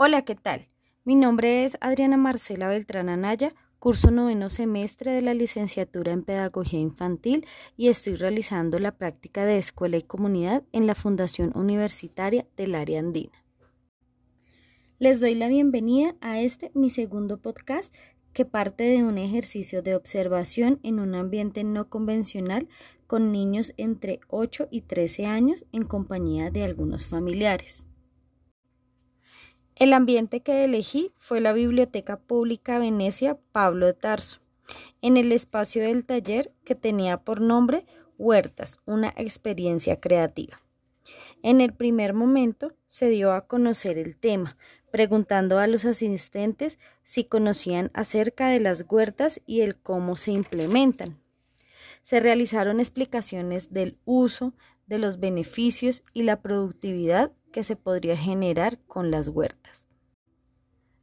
Hola, ¿qué tal? Mi nombre es Adriana Marcela Beltrán Anaya, curso noveno semestre de la licenciatura en Pedagogía Infantil y estoy realizando la práctica de escuela y comunidad en la Fundación Universitaria del Área Andina. Les doy la bienvenida a este mi segundo podcast que parte de un ejercicio de observación en un ambiente no convencional con niños entre 8 y 13 años en compañía de algunos familiares. El ambiente que elegí fue la Biblioteca Pública Venecia Pablo de Tarso, en el espacio del taller que tenía por nombre Huertas, una experiencia creativa. En el primer momento se dio a conocer el tema, preguntando a los asistentes si conocían acerca de las huertas y el cómo se implementan. Se realizaron explicaciones del uso, de los beneficios y la productividad que se podría generar con las huertas.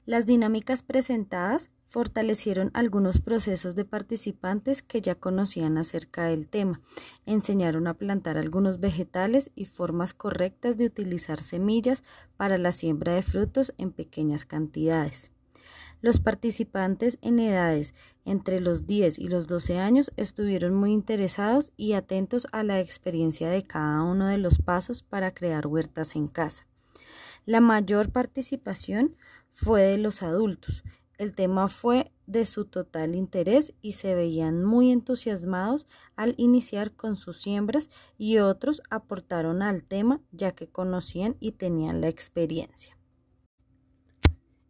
Las dinámicas presentadas fortalecieron algunos procesos de participantes que ya conocían acerca del tema, enseñaron a plantar algunos vegetales y formas correctas de utilizar semillas para la siembra de frutos en pequeñas cantidades. Los participantes en edades entre los 10 y los 12 años estuvieron muy interesados y atentos a la experiencia de cada uno de los pasos para crear huertas en casa. La mayor participación fue de los adultos. El tema fue de su total interés y se veían muy entusiasmados al iniciar con sus siembras y otros aportaron al tema ya que conocían y tenían la experiencia.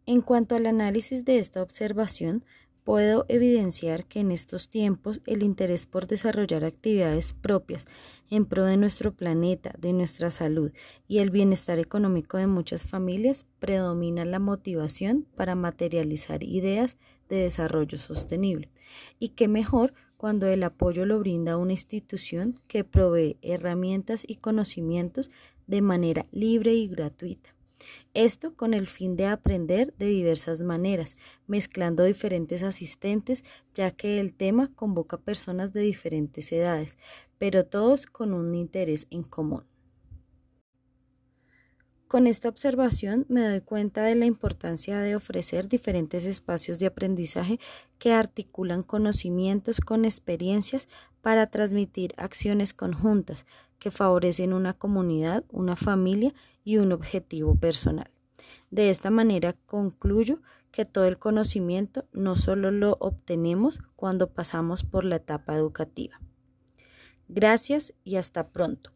En cuanto al análisis de esta observación, puedo evidenciar que en estos tiempos el interés por desarrollar actividades propias en pro de nuestro planeta, de nuestra salud y el bienestar económico de muchas familias predomina la motivación para materializar ideas de desarrollo sostenible. Y qué mejor cuando el apoyo lo brinda una institución que provee herramientas y conocimientos de manera libre y gratuita. Esto con el fin de aprender de diversas maneras, mezclando diferentes asistentes, ya que el tema convoca personas de diferentes edades, pero todos con un interés en común. Con esta observación me doy cuenta de la importancia de ofrecer diferentes espacios de aprendizaje que articulan conocimientos con experiencias para transmitir acciones conjuntas que favorecen una comunidad, una familia y un objetivo personal. De esta manera concluyo que todo el conocimiento no solo lo obtenemos cuando pasamos por la etapa educativa. Gracias y hasta pronto.